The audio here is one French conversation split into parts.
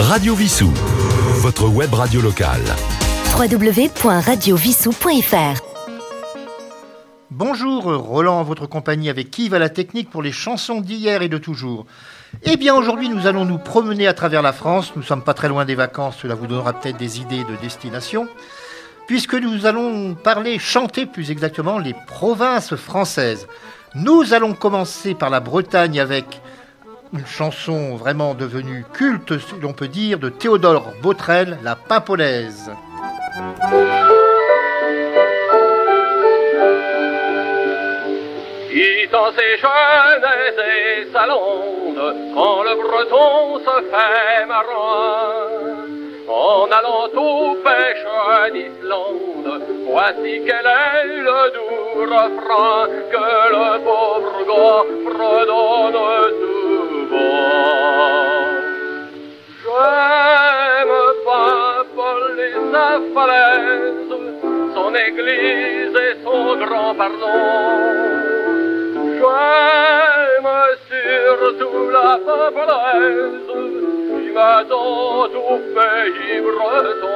Radio Vissou, votre web radio locale. www.radiovissou.fr Bonjour, Roland en votre compagnie avec qui va la technique pour les chansons d'hier et de toujours. Eh bien aujourd'hui nous allons nous promener à travers la France, nous sommes pas très loin des vacances, cela vous donnera peut-être des idées de destination, puisque nous allons parler, chanter plus exactement, les provinces françaises. Nous allons commencer par la Bretagne avec une chanson vraiment devenue culte, si l'on peut dire, de Théodore Botrel, La Pimpolaise. Quittant ses jeunes et sa londe, quand le breton se fait marin, en allant aux pêches d'Islande, voici quel est le doux refrain que le pauvre gars fredonne falaise, son église et son grand pardon. J'aime surtout la falaise qui m'attend au pays breton.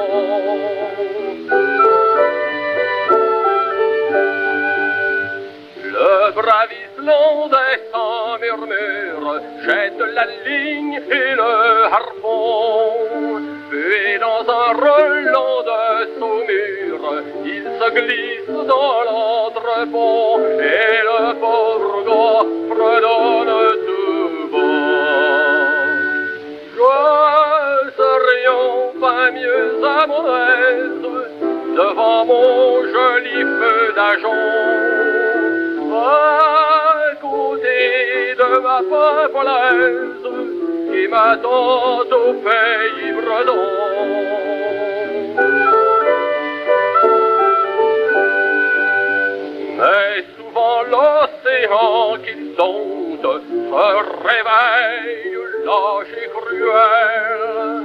Le brave Islandais sans murmure jette la ligne et le harpon. Puis dans un relent glisse dans l'entrepont et le pauvre gars fredonne tout bas. Je serions pas mieux à mon aise devant mon joli feu d'agent à côté de ma polaise qui m'attend au pays breton. L'océan qu'il sonde se réveille lâche et cruel.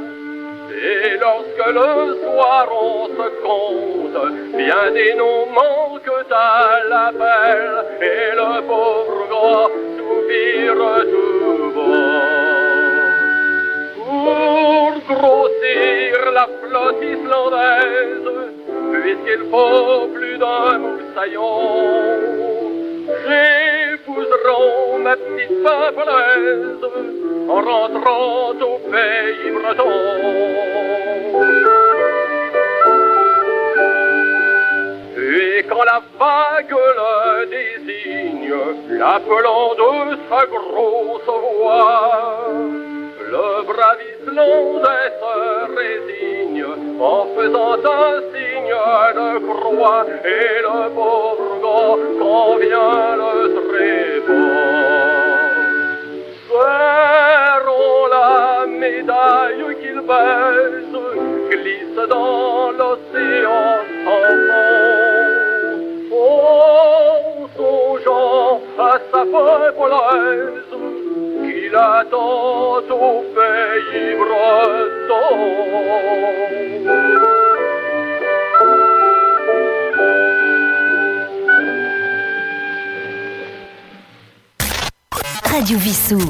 Et lorsque le soir on se compte, bien des noms manquent à l'appel, et le pauvre gars soupire tout bas. Pour grossir la flotte islandaise, puisqu'il faut plus d'un moussaillon, ma petite pavolaise en rentrant au pays breton. Et quand la vague le désigne, l'appelant de sa grosse voix, le brave Islandais se résigne en faisant un signe de croix et le pauvre quand vient le la médaille qu'il baise, glisse dans l'océan sans fond. Songeant à sa polaise, qu'il attend au pays breton. Radio Vissou.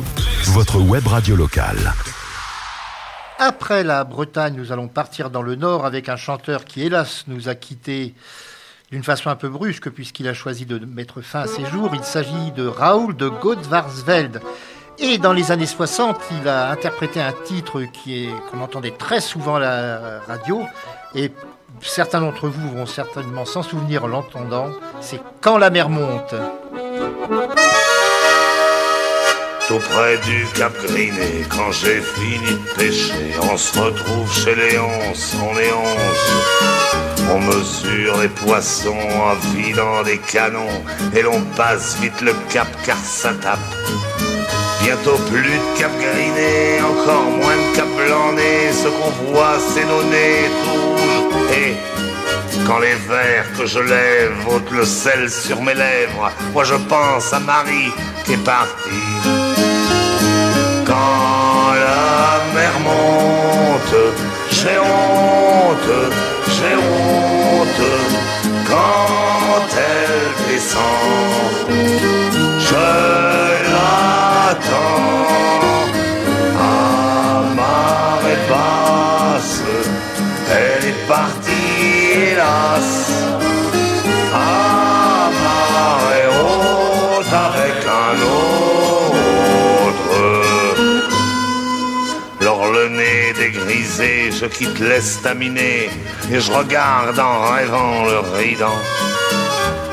Votre web radio locale. Après la Bretagne, nous allons partir dans le nord avec un chanteur qui, hélas, nous a quittés d'une façon un peu brusque puisqu'il a choisi de mettre fin à ses jours. Il s'agit de Raoul de Godvarsveld. Et dans les années 60, il a interprété un titre qui est qu'on entendait très souvent à la radio et certains d'entre vous vont certainement s'en souvenir en l'entendant. C'est Quand la mer monte. Tout près du Cap Griné, quand j'ai fini de pêcher, on se retrouve chez Léonce, on est. On mesure les poissons en vidant des canons, et l'on passe vite le cap car ça tape. Bientôt plus de Cap Griné, encore moins de Cap Blanc-Nez, ce qu'on voit c'est nos nez rouges. Et quand les vers que je lève ôtent le sel sur mes lèvres, moi je pense à Marie qui est partie. Je quitte l'estaminet et je regarde en rêvant le ridant.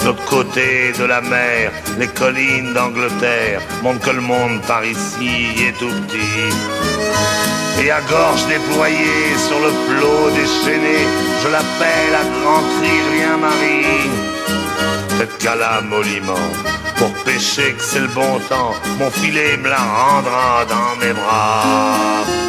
L'autre côté de la mer, les collines d'Angleterre montrent que le monde par ici est tout petit. Et à gorge déployée sur le flot déchaîné, je l'appelle à grand cri, rien Marie. Peut-être qu'à la moliment, pour pêcher que c'est le bon temps, mon filet me la rendra dans mes bras.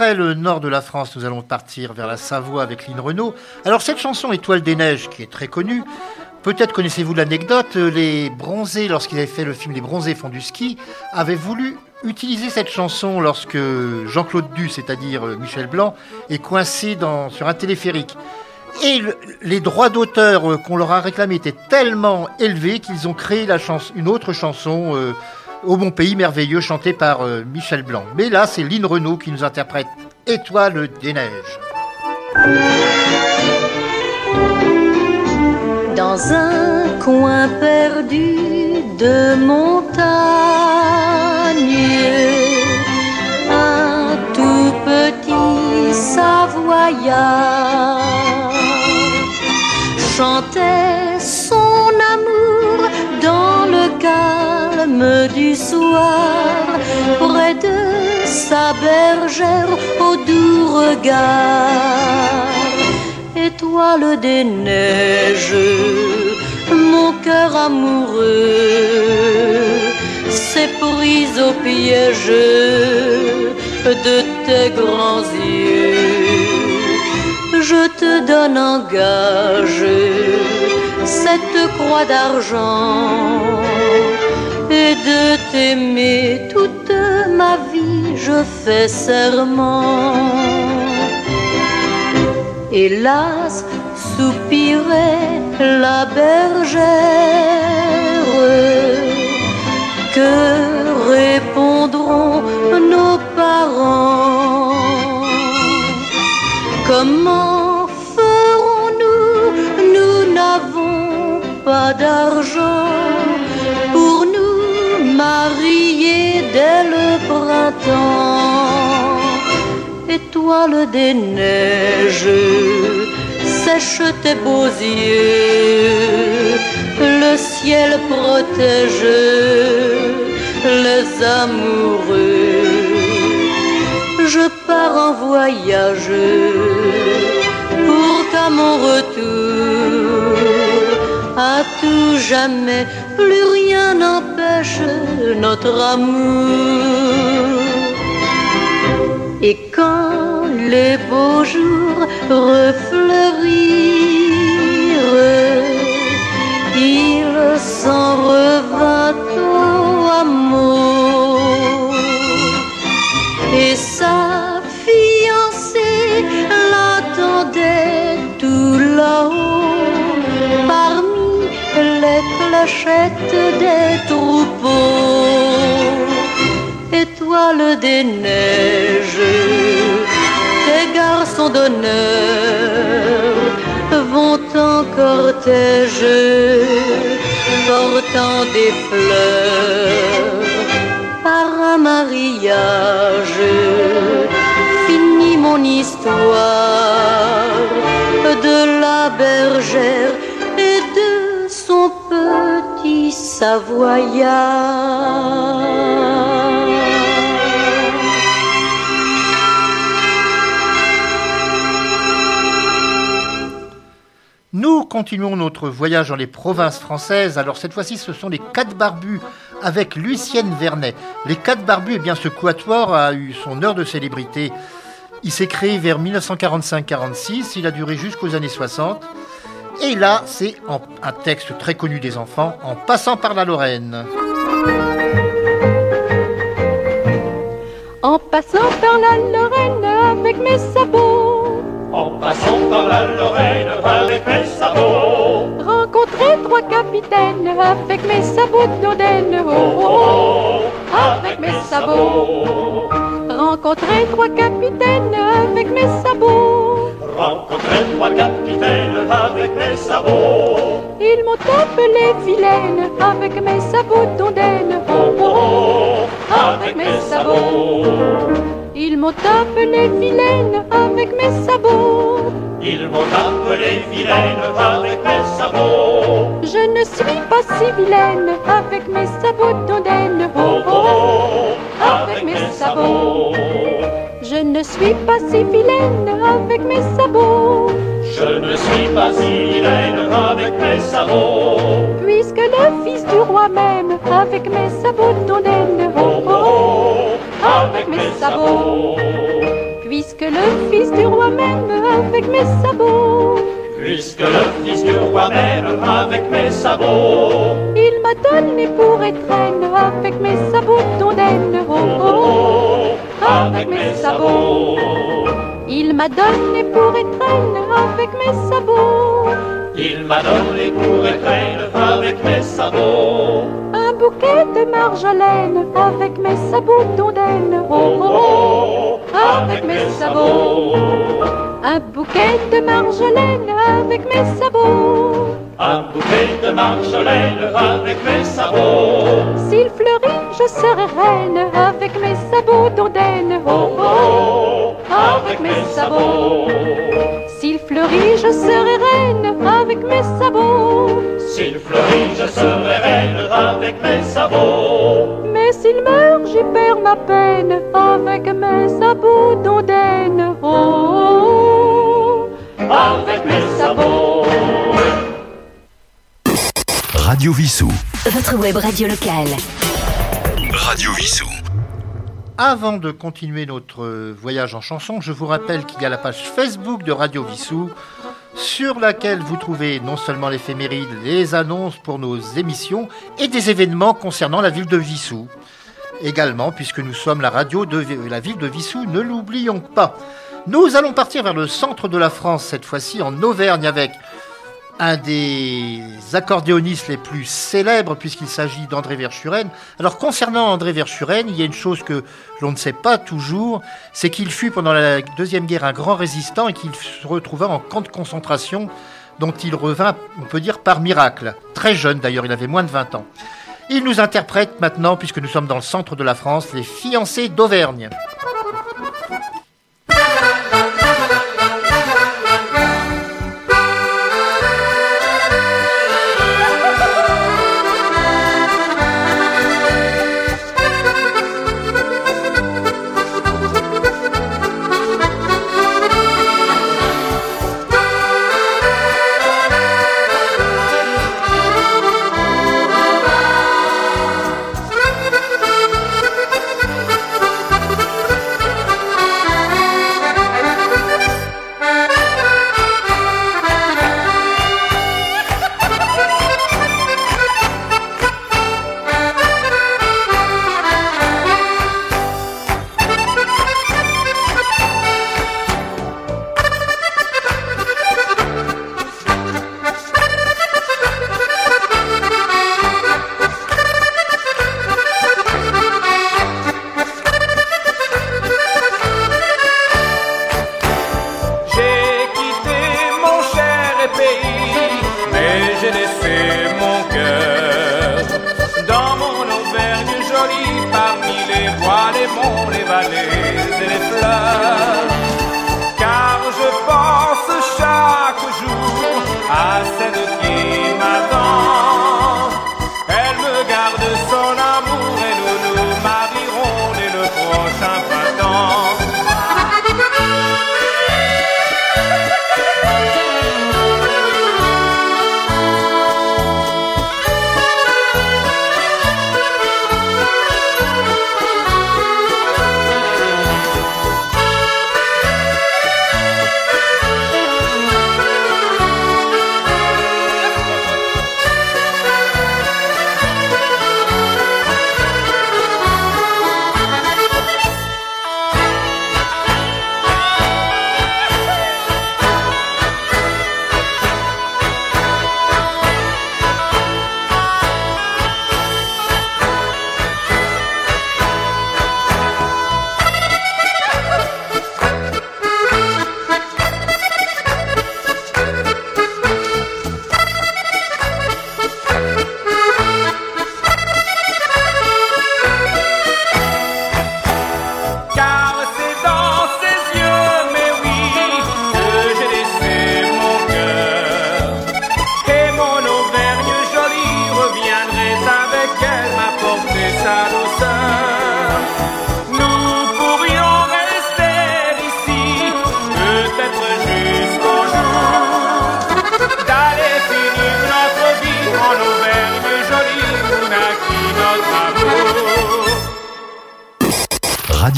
Après le nord de la France, nous allons partir vers la Savoie avec Lynn Renault. Alors cette chanson Étoile des Neiges, qui est très connue, peut-être connaissez-vous l'anecdote, les bronzés, lorsqu'ils avaient fait le film Les bronzés font du ski, avaient voulu utiliser cette chanson lorsque Jean-Claude Duss, c'est-à-dire Michel Blanc, est coincé dans, sur un téléphérique. Et le- les droits d'auteur euh, qu'on leur a réclamés étaient tellement élevés qu'ils ont créé la chanson, une autre chanson, euh, Au bon pays merveilleux, chantée par euh, Michel Blanc. Mais là, c'est Lynn Renault qui nous interprète Étoile des neiges. dans un coin perdu de montagne, un tout petit Savoyard chantait son du soir, près de sa bergère au doux regard étoile des neiges, mon cœur amoureux s'est pris au piège de tes grands yeux. Je te donne en gage cette croix d'argent et de t'aimer toute ma vie, je fais serment. Hélas, soupirait la bergère, que répondront nos parents? Comment ferons-nous? Nous n'avons pas d'argent printemps étoile des neiges, sèche tes beaux yeux, le ciel protège les amoureux. Je pars en voyage pour qu'à mon retour, à tout jamais, plus rien n'empêche notre amour. Et quand les beaux jours refleurirent, il s'en revint au amour. Et sa fiancée l'attendait tout là-haut, parmi les clochettes des troupeaux étoile des neiges, tes garçons d'honneur vont en cortège, portant des fleurs par un mariage. Fini mon histoire de la bergère et de son petit Savoyard. Continuons notre voyage dans les provinces françaises. Alors cette fois-ci, ce sont les quatre barbus avec Lucienne Vernet. Les quatre barbus, eh bien, ce quatuor a eu son heure de célébrité. Il s'est créé vers 1945-46. Il a duré jusqu'aux années 60. Et là, c'est un texte très connu des enfants, en passant par la Lorraine. En passant par la Lorraine avec mes sabots en passant par la Lorraine avec mes sabots. Rencontrer trois capitaines avec mes sabots d'Oden. Oh, oh, oh, avec mes sabots. Rencontrer trois capitaines avec mes sabots. Rencontrer trois capitaines avec mes sabots. Ils m'ont appelé vilaine avec mes sabots d'Oden. Oh, oh, oh, avec mes sabots. Ils m'ont appelé vilaine avec mes sabots. Ils m'ont appelé vilaine avec mes sabots. Je ne suis pas si vilaine avec mes sabots d'ondaine. Oh, oh, oh, avec mes sabots. Je ne suis pas si vilaine avec mes sabots. Je ne suis pas si vilaine avec mes sabots. Puisque le fils du roi même avec mes sabots d'ondaine. Sabots. Puisque le fils du roi m'aime avec mes sabots. Puisque le fils du roi m'aime avec mes sabots. Il m'a donné pour étrenne avec mes sabots d'ondaine. Oh, oh, oh, avec mes sabots. Il m'a donné pour étrenne avec mes sabots. Il m'a donné pour étrenne avec mes sabots bouquet de marjolaine avec mes sabots d'ondaine. Oh, oh, oh, avec mes sabots. Un bouquet de marjolaine avec mes sabots. Un bouquet de marjolaine avec mes sabots. S'il fleurit, je serai reine avec mes sabots d'ondaine. Oh, oh, avec mes sabots. S'il fleurit, je serai reine avec mes sabots. S'il fleurit, je serai reine avec mes sabots. Mais s'il meurt, j'y perds ma peine avec mes sabots d'ondaine. Oh, avec mes sabots. Radio Vissou. Votre web radio locale. Radio Vissou. Avant de continuer notre voyage en chanson, je vous rappelle qu'il y a la page Facebook de Radio Vissou sur laquelle vous trouvez non seulement l'éphéméride, les annonces pour nos émissions et des événements concernant la ville de Vissou. Également, puisque nous sommes la radio de la ville de Vissou, ne l'oublions pas. Nous allons partir vers le centre de la France, cette fois-ci en Auvergne, avec un des accordéonistes les plus célèbres puisqu'il s'agit d'André Verschuren. Alors concernant André Verschuren, il y a une chose que l'on ne sait pas toujours, c'est qu'il fut pendant la Deuxième Guerre un grand résistant et qu'il se retrouva en camp de concentration dont il revint, on peut dire, par miracle. Très jeune d'ailleurs, il avait moins de 20 ans. Il nous interprète maintenant, puisque nous sommes dans le centre de la France, les fiancés d'Auvergne.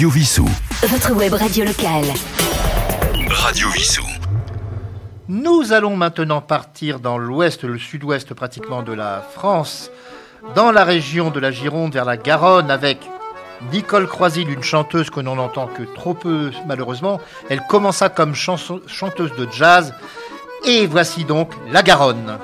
Radio Vissou. Votre web radio locale. Radio Vissou. Nous allons maintenant partir dans l'ouest, le sud-ouest pratiquement de la France, dans la région de la Gironde vers la Garonne avec Nicole Croisil, une chanteuse que l'on n'entend que trop peu malheureusement. Elle commença comme chanteuse de jazz et voici donc la Garonne.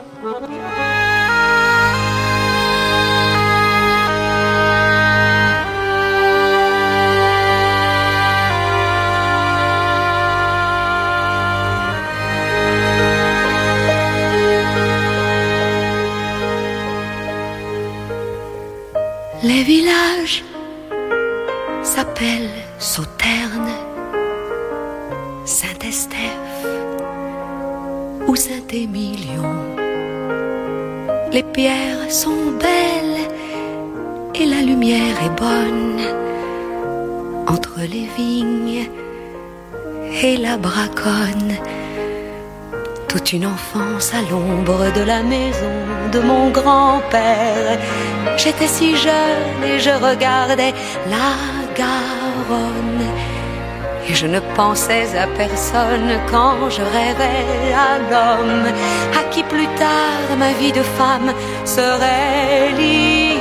Les pierres sont belles et la lumière est bonne entre les vignes et la braconne. Toute une enfance à l'ombre de la maison de mon grand-père. J'étais si jeune et je regardais la Garonne. Et je ne pensais à personne quand je rêvais à l'homme à qui plus tard ma vie de femme serait liée.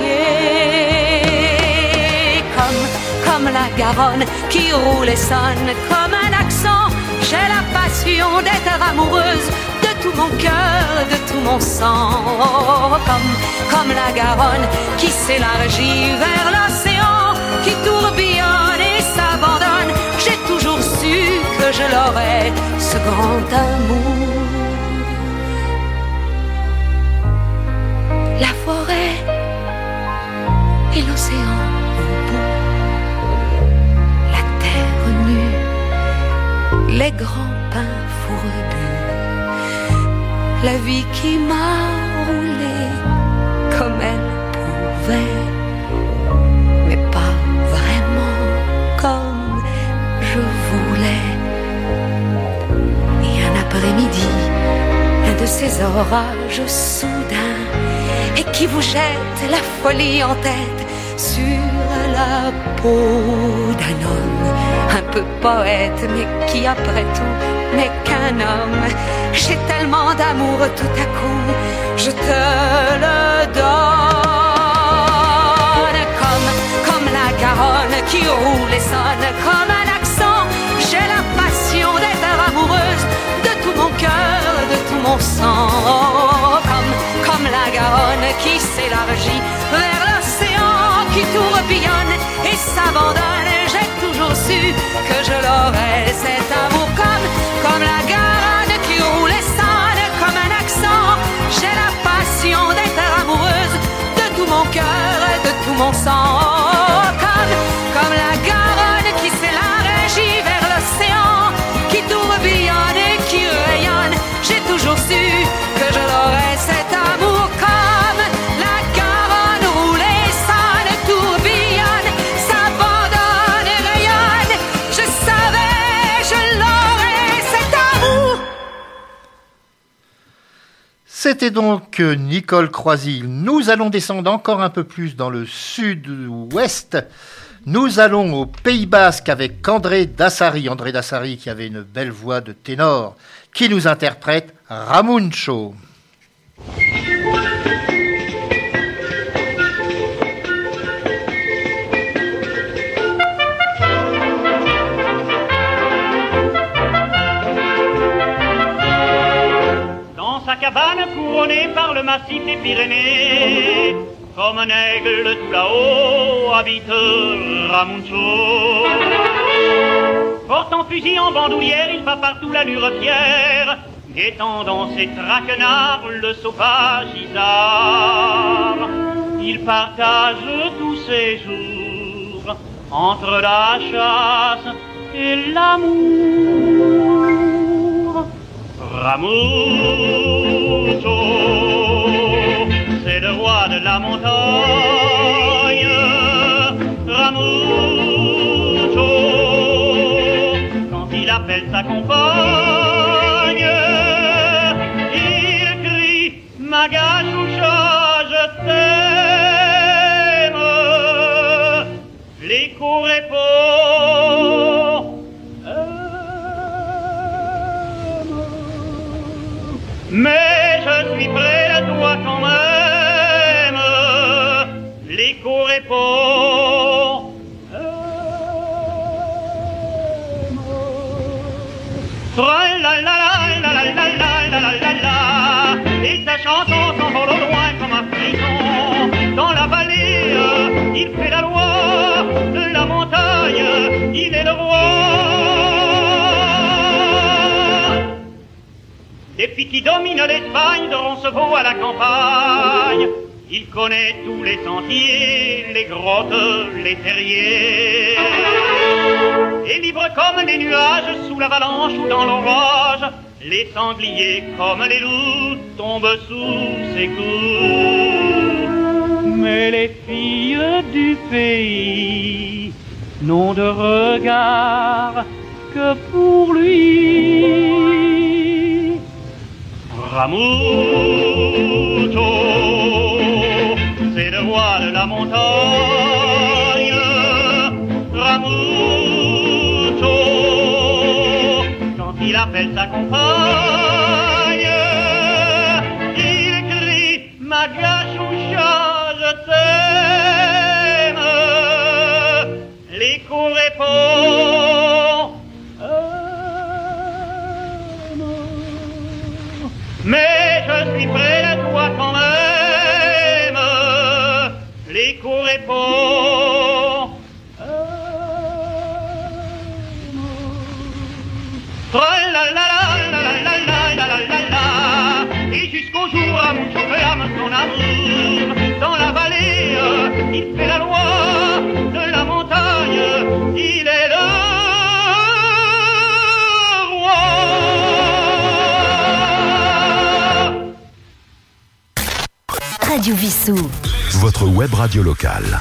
Comme, comme la Garonne qui roule et sonne comme un accent, j'ai la passion d'être amoureuse de tout mon cœur, de tout mon sang. Comme, comme la Garonne qui s'élargit vers l'océan, qui tourbillonne que je l'aurais, ce grand amour. La forêt et l'océan au bout, la terre nue, les grands pins fourbus, la vie qui m'a roulé comme elle pouvait, Et un après-midi, un de ces orages soudains, et qui vous jette la folie en tête sur la peau d'un homme, un peu poète, mais qui après tout n'est qu'un homme. J'ai tellement d'amour tout à coup, je te le donne. Comme, comme la Garonne qui roule et sonne comme mon sang. Oh, Comme, comme la Garonne qui s'élargit vers l'océan, qui tourbillonne et s'abandonne. J'ai toujours su que je l'aurais cet amour comme, comme la Garonne qui roule et sonne comme un accent. J'ai la passion d'être amoureuse de tout mon cœur, de tout mon sang. Oh, Comme, comme la Garonne C'était donc euh, Nicole Croisil. Nous allons descendre encore un peu plus dans le sud-ouest. Nous allons au Pays Basque avec André Dassari. André Dassari qui avait une belle voix de ténor, qui nous interprète Ramuncho. Cabane couronnée par le massif des Pyrénées, comme un aigle tout là-haut habite Ramuncho. Portant fusil en bandoulière, il va partout l'allure fière, guettant dans ses traquenards le sauvage isard. Il partage tous ses jours entre la chasse et l'amour. C'est le roi de la montagne. Ramucho, quand il appelle sa compagne, Depuis qui domine l'Espagne, de Roncevaux à la campagne, il connaît tous les sentiers, les grottes, les terriers. Et libre comme les nuages sous l'avalanche ou dans l'orage, les sangliers comme les loups tombent sous ses coups. Mais les filles du pays n'ont de regard que pour Ramuto, c'est le roi de la montagne. Ramuto, quand il appelle sa compagne, Radio Vissou. Votre web radio locale.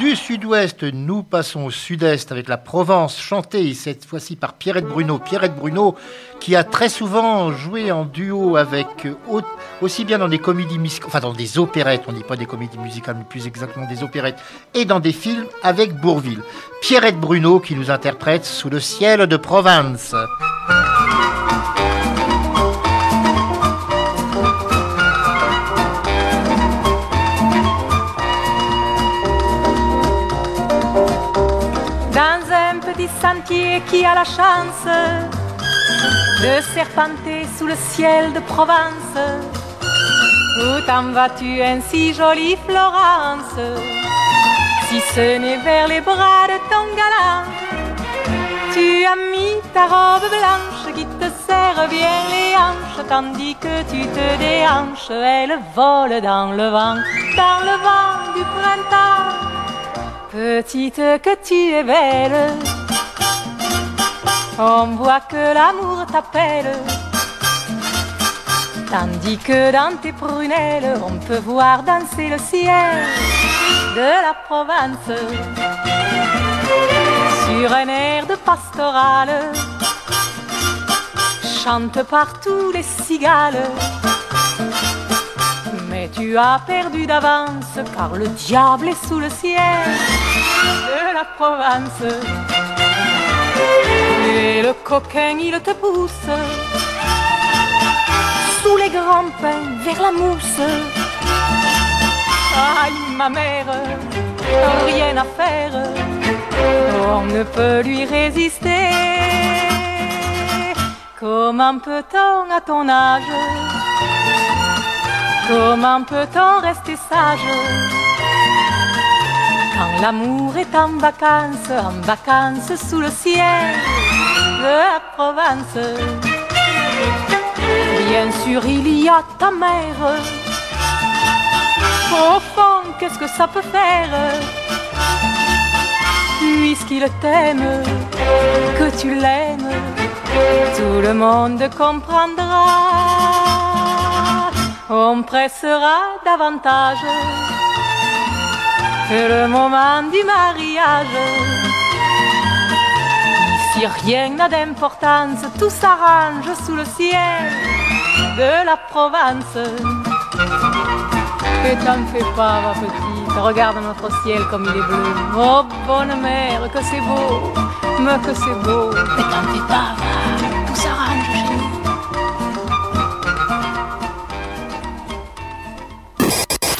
Du sud-ouest, nous passons au sud-est avec la Provence, chantée cette fois-ci par Pierrette Bruno. Pierrette Bruno qui a très souvent joué en duo avec, euh, au- aussi bien dans des comédies musicales, enfin dans des opérettes, on dit pas des comédies musicales, mais plus exactement des opérettes, et dans des films avec Bourville. Pierrette Bruno qui nous interprète Sous le ciel de Provence. Sentier qui a la chance de serpenter sous le ciel de Provence. Où t'en vas-tu ainsi jolie Florence? Si ce n'est vers les bras de ton galant Tu as mis ta robe blanche qui te serre bien les hanches Tandis que tu te déhanches Elle vole dans le vent, dans le vent du printemps Petite que tu es belle, on voit que l'amour t'appelle. Tandis que dans tes prunelles, on peut voir danser le ciel de la Provence. Sur un air de pastoral, chantent partout les cigales. Mais tu as perdu d'avance car le diable est sous le ciel de la Provence. Et le coquin il te pousse. Sous les grands pins vers la mousse. Aïe ma mère, rien à faire, on ne peut lui résister. Comment peut-on à ton âge. Comment peut-on rester sage. Quand l'amour est en vacances, en vacances sous le ciel de la Provence Bien sûr, il y a ta mère. Au fond, qu'est-ce que ça peut faire? Puisqu'il t'aime, que tu l'aimes, tout le monde comprendra. On pressera davantage que le moment du mariage. Rien n'a d'importance, tout s'arrange sous le ciel de la Provence. Que t'en fais pas, ma petite, regarde notre ciel comme il est bleu. Oh, bonne mère, que c'est beau, mais que c'est beau. Ne t'en fais pas, va, tout s'arrange chez nous.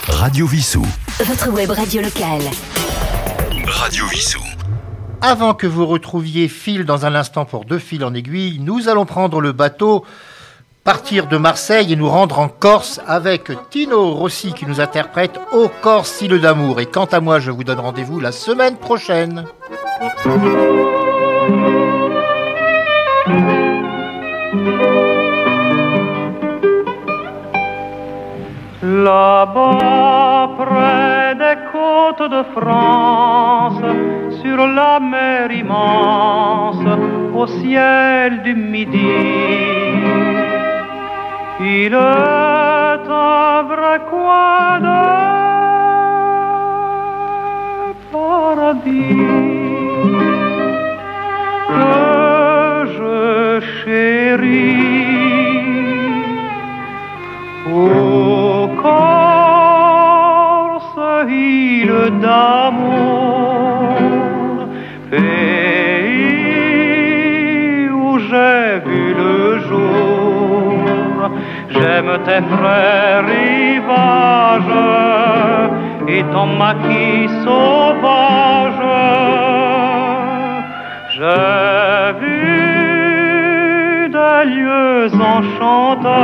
Radio Vissou. Votre web radio locale. Radio Vissou. Avant que vous retrouviez Phil dans un instant pour deux fils en aiguille, nous allons prendre le bateau, partir de Marseille et nous rendre en Corse avec Tino Rossi qui nous interprète Au Corse, île d'amour. Et quant à moi, je vous donne rendez-vous la semaine prochaine. Là-bas, près des côtes de France, sur la mer immense, au ciel du midi, il vrai coin de paradis que je chéris. Ô Corse, île d'amour, j'aime tes frères rivages et ton maquis sauvage. J'ai vu des lieux enchanteurs,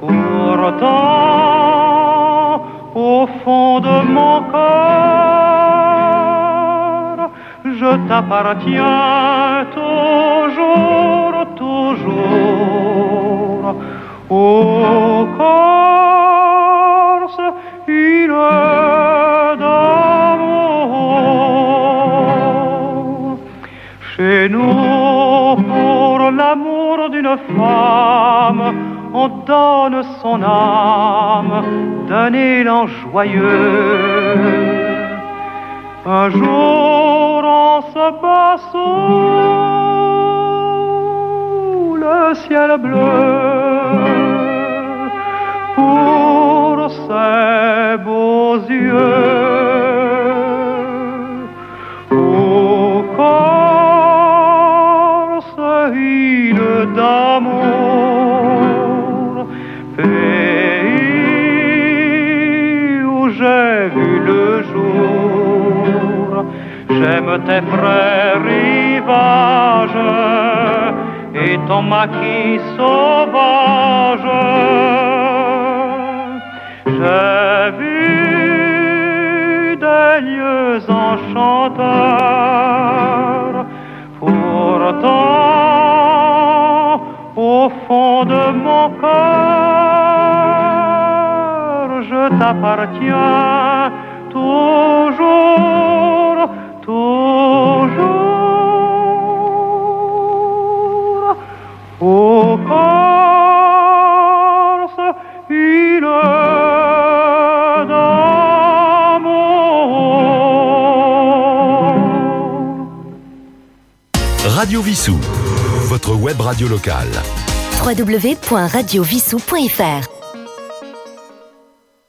pourtant au fond de mon cœur, je t'appartiens âme d'un élan joyeux. Un jour, on se bat le ciel bleu pour ses beaux yeux. J'aime tes frères rivages et ton maquis sauvage. J'ai vu des lieux enchanteurs, pourtant au fond de mon cœur, je t'appartiens toujours, toujours. Ô Corse, d'amour. Radio Vissou. Votre web radio locale. www.radiovissou.fr